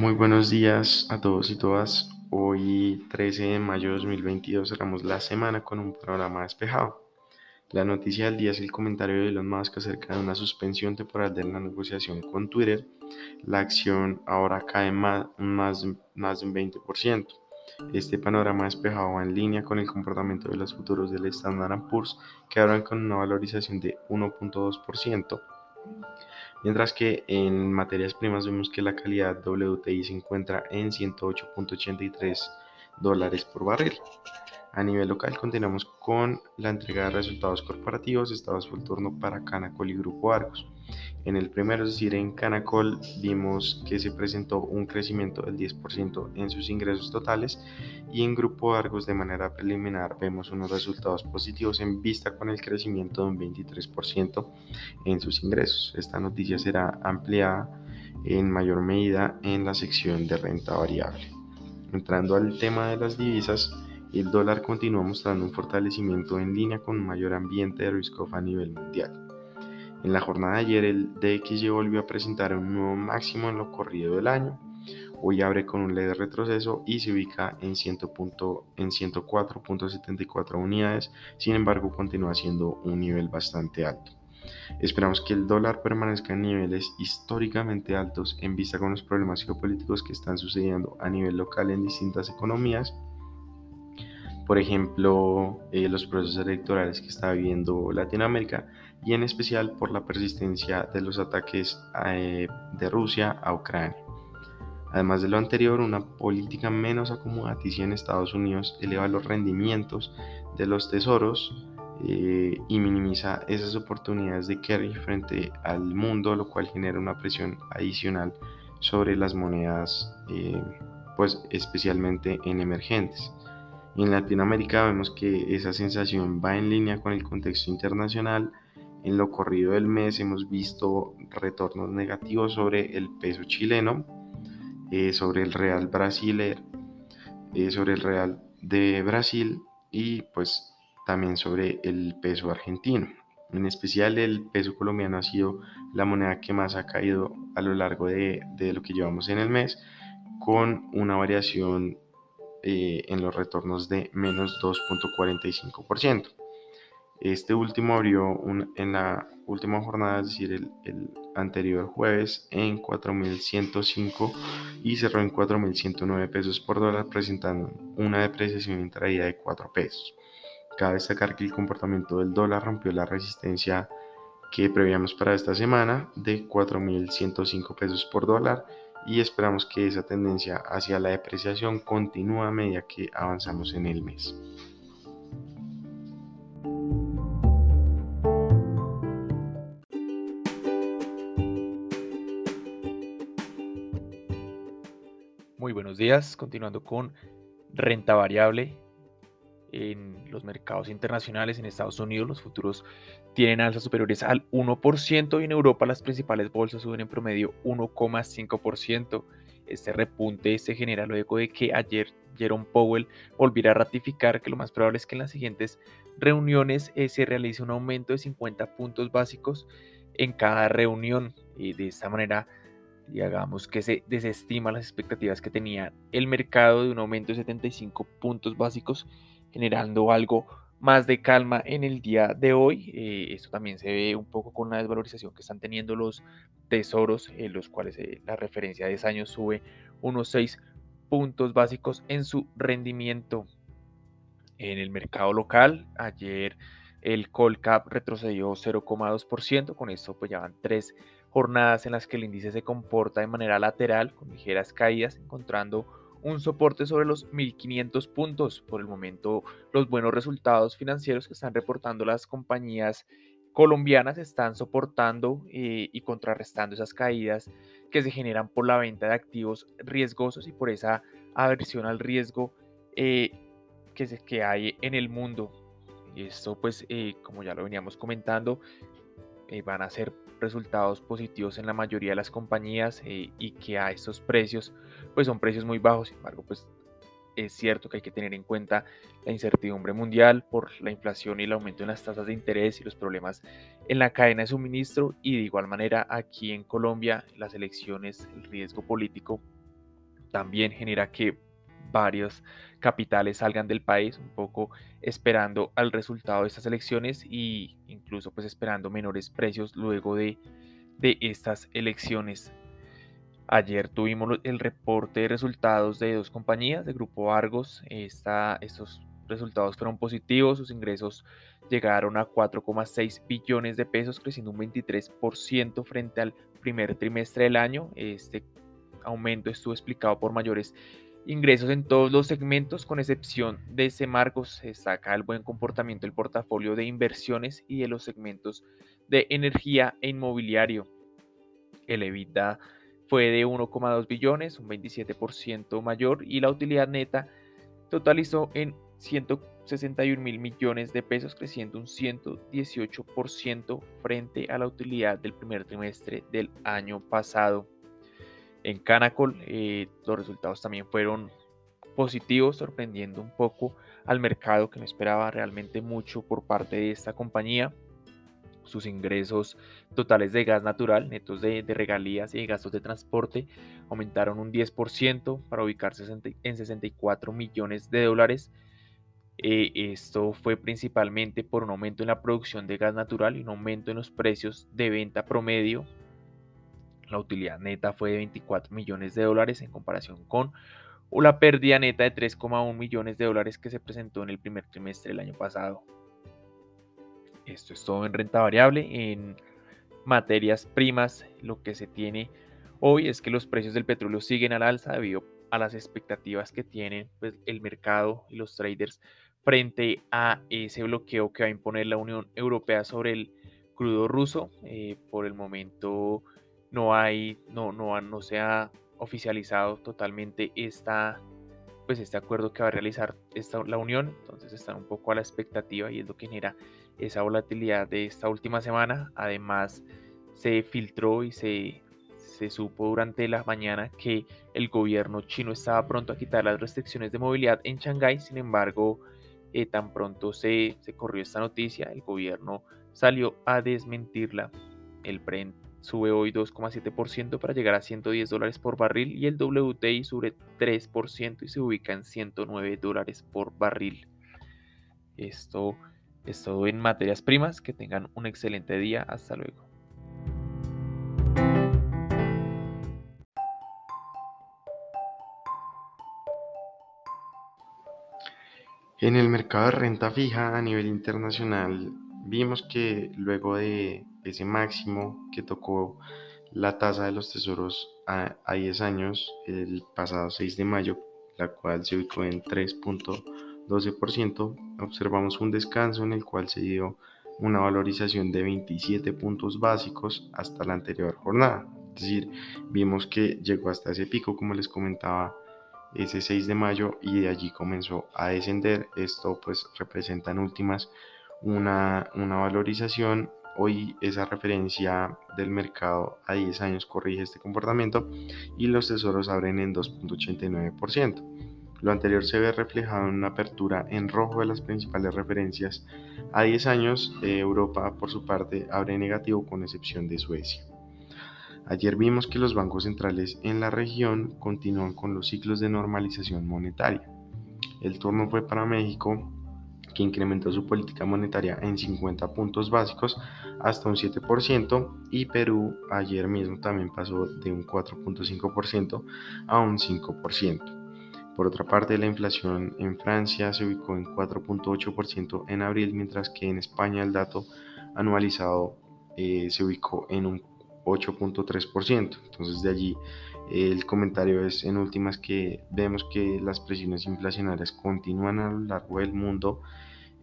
Muy buenos días a todos y todas. Hoy 13 de mayo de 2022 cerramos la semana con un panorama despejado. La noticia del día es el comentario de Elon Musk acerca de una suspensión temporal de la negociación con Twitter. La acción ahora cae más, más, más de un 20%. Este panorama despejado va en línea con el comportamiento de los futuros del Standard Poor's, que ahora con una valorización de 1.2%, mientras que en materias primas vemos que la calidad WTI se encuentra en 108.83 dólares por barril. A nivel local continuamos con la entrega de resultados corporativos. Fue el turno para Canacol y Grupo Argos. En el primero, es decir, en Canacol, vimos que se presentó un crecimiento del 10% en sus ingresos totales y en Grupo Argos de manera preliminar vemos unos resultados positivos en vista con el crecimiento de un 23% en sus ingresos. Esta noticia será ampliada en mayor medida en la sección de renta variable. Entrando al tema de las divisas, el dólar continúa mostrando un fortalecimiento en línea con un mayor ambiente de risk-off a nivel mundial. En la jornada de ayer el DXY volvió a presentar un nuevo máximo en lo corrido del año. Hoy abre con un leve retroceso y se ubica en, en 104.74 unidades, sin embargo continúa siendo un nivel bastante alto. Esperamos que el dólar permanezca en niveles históricamente altos en vista con los problemas geopolíticos que están sucediendo a nivel local en distintas economías por ejemplo, eh, los procesos electorales que está viviendo Latinoamérica y en especial por la persistencia de los ataques eh, de Rusia a Ucrania. Además de lo anterior, una política menos acomodaticia en Estados Unidos eleva los rendimientos de los tesoros eh, y minimiza esas oportunidades de carry frente al mundo, lo cual genera una presión adicional sobre las monedas, pues especialmente en emergentes. En Latinoamérica vemos que esa sensación va en línea con el contexto internacional. En lo corrido del mes hemos visto retornos negativos sobre el peso chileno, eh, sobre el real brasiler, eh, sobre el real de Brasil y pues también sobre el peso argentino. En especial el peso colombiano ha sido la moneda que más ha caído a lo largo de, de lo que llevamos en el mes, con una variación eh, en los retornos de menos 2.45%. Este último abrió en la última jornada, es decir, el, el anterior jueves, en 4.105 y cerró en 4.109 pesos por dólar, presentando una depreciación intraída de 4 pesos. Cabe destacar que el comportamiento del dólar rompió la resistencia que prevíamos para esta semana de 4.105 pesos por dólar y esperamos que esa tendencia hacia la depreciación continúe a medida que avanzamos en el mes. Muy buenos días, continuando con renta variable en los mercados internacionales, en Estados Unidos los futuros tienen alzas superiores al 1% y en Europa las principales bolsas suben en promedio 1,5%. Este repunte se genera luego de que ayer Jerome Powell volviera a ratificar que lo más probable es que en las siguientes reuniones eh, se realice un aumento de 50 puntos básicos en cada reunión. De esta manera, digamos que se desestima las expectativas que tenía el mercado de un aumento de 75 puntos básicos generando algo más de calma en el día de hoy. Eh, esto también se ve un poco con la desvalorización que están teniendo los tesoros, en eh, los cuales eh, la referencia de 10 años sube unos 6 puntos básicos en su rendimiento. En el mercado local, ayer el Colcap retrocedió 0,2%, con esto pues ya van tres jornadas en las que el índice se comporta de manera lateral, con ligeras caídas, encontrando un soporte sobre los 1.500 puntos. Por el momento, los buenos resultados financieros que están reportando las compañías colombianas están soportando eh, y contrarrestando esas caídas que se generan por la venta de activos riesgosos y por esa aversión al riesgo eh, que, se, que hay en el mundo. Y esto, pues, eh, como ya lo veníamos comentando, van a ser resultados positivos en la mayoría de las compañías y que a estos precios, pues son precios muy bajos. Sin embargo, pues es cierto que hay que tener en cuenta la incertidumbre mundial por la inflación y el aumento en las tasas de interés y los problemas en la cadena de suministro y de igual manera aquí en Colombia las elecciones, el riesgo político también genera que varios capitales salgan del país un poco esperando al resultado de estas elecciones y incluso pues esperando menores precios luego de, de estas elecciones Ayer tuvimos el reporte de resultados de dos compañías de Grupo Argos. estos resultados fueron positivos, sus ingresos llegaron a 4,6 billones de pesos, creciendo un 23% frente al primer trimestre del año. Este aumento estuvo explicado por mayores ingresos en todos los segmentos, con excepción de ese marco, se destaca el buen comportamiento del portafolio de inversiones y de los segmentos de energía e inmobiliario. El EBITDA fue de 1,2 billones, un 27% mayor, y la utilidad neta totalizó en 161 mil millones de pesos, creciendo un 118% frente a la utilidad del primer trimestre del año pasado. En Canacol, eh, los resultados también fueron positivos, sorprendiendo un poco al mercado que no esperaba realmente mucho por parte de esta compañía sus ingresos totales de gas natural, netos de, regalías y gastos de transporte, aumentaron un 10% para ubicarse en 64 millones de dólares. Eh, esto fue principalmente por un aumento en la producción de gas natural y un aumento en los precios de venta promedio. La utilidad neta fue de 24 millones de dólares en comparación con la pérdida neta de 3,1 millones de dólares que se presentó en el primer trimestre del año pasado. Esto es todo en renta variable. En materias primas, lo que se tiene hoy es que los precios del petróleo siguen al alza debido a las expectativas que tienen pues, el mercado y los traders frente a ese bloqueo que va a imponer la Unión Europea sobre el crudo ruso. Eh, por el momento no hay, no, no, no se ha oficializado totalmente esta, pues este acuerdo que va a realizar esta, la Unión. Entonces están un poco a la expectativa y es lo que genera esa volatilidad de esta última semana. Además, se filtró y se, se supo durante la mañana que el gobierno chino estaba pronto a quitar las restricciones de movilidad en Shanghái. Sin embargo, eh, tan pronto se, se, corrió esta noticia, el gobierno salió a desmentirla. El sube hoy 2,7% para llegar a 110 dólares por barril y el WTI sube 3% y se ubica en 109 dólares por barril. Esto es todo en materias primas. Que tengan un excelente día. Hasta luego. En el mercado de renta fija a nivel internacional vimos que luego de ese máximo que tocó la tasa de los tesoros a, 10 años el pasado 6 de mayo, la cual se ubicó en 3.2 12%, observamos un descanso en el cual se dio una valorización de 27 puntos básicos hasta la anterior jornada. Es decir, vimos que llegó hasta ese pico, como les comentaba, ese 6 de mayo y de allí comenzó a descender. Esto pues representa en últimas una, una valorización. Hoy esa referencia del mercado a 10 años corrige este comportamiento y los tesoros abren en 2.89%. Lo anterior se ve reflejado en una apertura en rojo de las principales referencias. A 10 años, eh, Europa, por su parte, abre negativo con excepción de Suecia. Ayer vimos que los bancos centrales en la región continúan con los ciclos de normalización monetaria. El turno fue para México, incrementó su política monetaria en 50 puntos básicos hasta un 7%, y Perú ayer mismo también pasó de un 4.5% a un 5%. Por otra parte, la inflación en Francia se ubicó en 4.8% en abril, mientras que en España el dato anualizado eh, se ubicó en un 8.3%. Entonces de allí el comentario es en últimas que vemos que las presiones inflacionarias continúan a lo largo del mundo,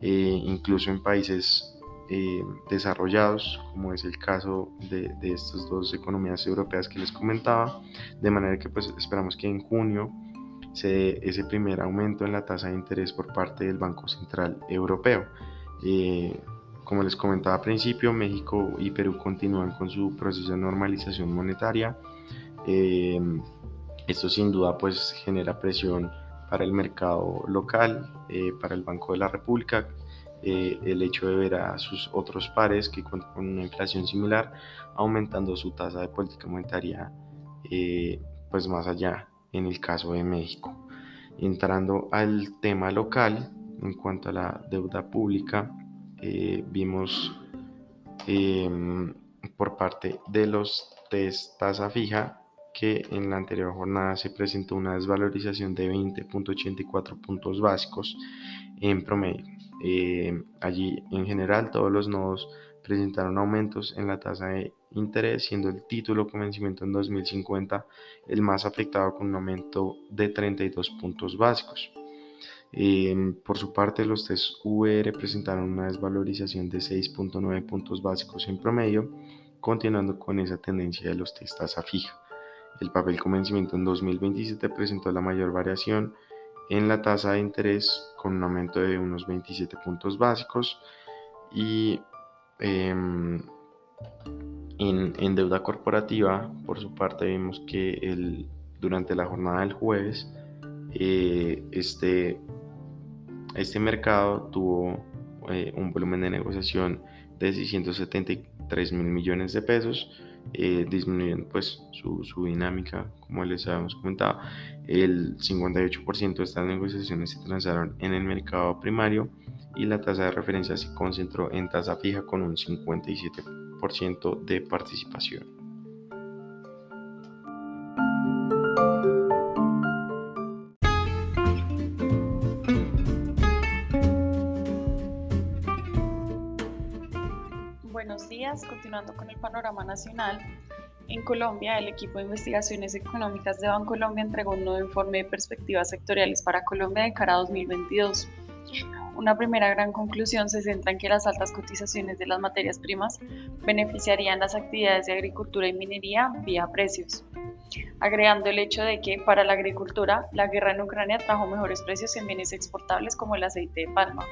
eh, incluso en países eh, desarrollados, como es el caso de, de, estas dos economías europeas que les comentaba, de manera que pues esperamos que en junio se dé ese primer aumento en la tasa de interés por parte del Banco Central Europeo. Eh, como les comentaba al principio, México y Perú continúan con su proceso de normalización monetaria. Eh, esto sin duda pues genera presión para el mercado local, eh, para el Banco de la República, eh, el hecho de ver a sus otros pares que cuentan con una inflación similar aumentando su tasa de política monetaria eh, pues más allá en el caso de México. Entrando al tema local, en cuanto a la deuda pública, vimos em, por parte de los test tasa fija que en la anterior jornada se presentó una desvalorización de 20.84 puntos básicos en promedio. Eh, allí en general todos los nodos presentaron aumentos en la tasa de interés, siendo el título con vencimiento en 2050 el más afectado con un aumento de 32 puntos básicos. Eh, por su parte, los test VR presentaron una desvalorización de 6.9 puntos básicos en promedio, continuando con esa tendencia de los test tasa fija. El papel convencimiento en 2027 presentó la mayor variación en la tasa de interés con un aumento de unos 27 puntos básicos y em, en, deuda corporativa por su parte vimos que el, durante la jornada del jueves eh, este, este mercado tuvo eh, un volumen de negociación de 673 mil millones de pesos eh, pues su, su, dinámica, como les habíamos comentado. El 58% de estas negociaciones se transaron en el mercado primario y la tasa de referencia se concentró en tasa fija con un 57% de participación. Continuando con el panorama nacional, en Colombia, el equipo de investigaciones económicas de Bancolombia entregó un nuevo informe de perspectivas sectoriales para Colombia de cara a 2022. Una primera gran conclusión se centra en que las altas cotizaciones de las materias primas beneficiarían las actividades de agricultura y minería vía precios, agregando el hecho de que para la agricultura la guerra en Ucrania trajo mejores precios en bienes exportables como el aceite de palma.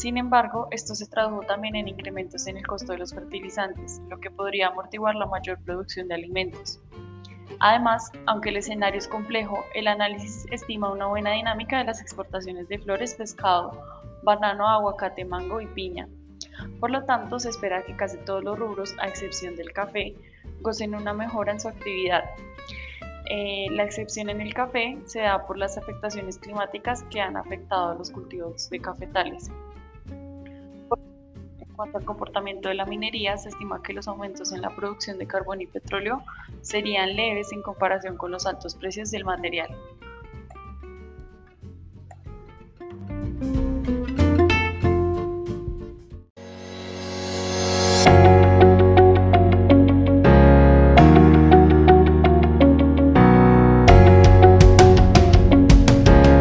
Sin embargo, esto se tradujo también en incrementos en el costo de los fertilizantes, lo que podría amortiguar la mayor producción de alimentos. Además, aunque el escenario es complejo, el análisis estima una buena dinámica de las exportaciones de flores, pescado, banano, aguacate, mango y piña. Por lo tanto, se espera que casi todos los rubros, a excepción del café, gocen una mejora en su actividad. Eh, la excepción en el café se da por las afectaciones climáticas que han afectado a los cultivos de cafetales cuanto al comportamiento de la minería, se estima que los aumentos en la producción de carbón y petróleo serían leves en comparación con los altos precios del material.